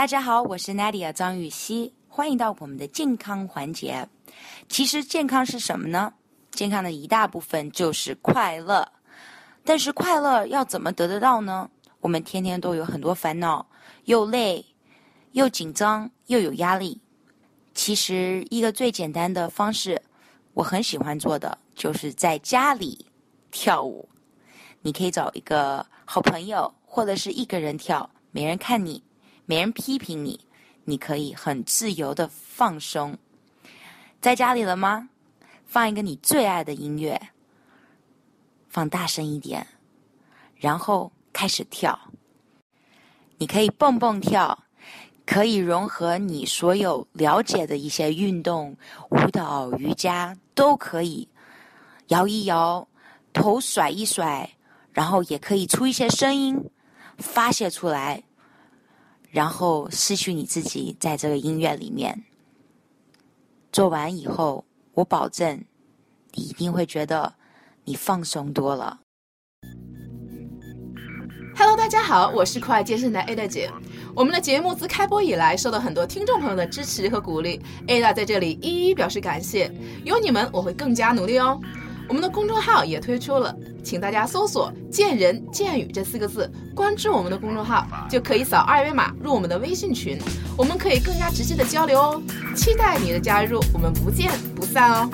大家好，我是 Nadia 张雨熙，欢迎到我们的健康环节。其实健康是什么呢？健康的一大部分就是快乐。但是快乐要怎么得得到呢？我们天天都有很多烦恼，又累，又紧张，又有压力。其实一个最简单的方式，我很喜欢做的，就是在家里跳舞。你可以找一个好朋友，或者是一个人跳，没人看你。没人批评你，你可以很自由的放松。在家里了吗？放一个你最爱的音乐，放大声一点，然后开始跳。你可以蹦蹦跳，可以融合你所有了解的一些运动、舞蹈、瑜伽都可以。摇一摇，头甩一甩，然后也可以出一些声音，发泄出来。然后失去你自己，在这个音乐里面做完以后，我保证你一定会觉得你放松多了。Hello，大家好，我是酷爱健身的 Ada 姐。我们的节目自开播以来，受到很多听众朋友的支持和鼓励，Ada 在这里一一表示感谢。有你们，我会更加努力哦。我们的公众号也推出了，请大家搜索“见人见语”这四个字，关注我们的公众号，就可以扫二维码入我们的微信群，我们可以更加直接的交流哦。期待你的加入，我们不见不散哦。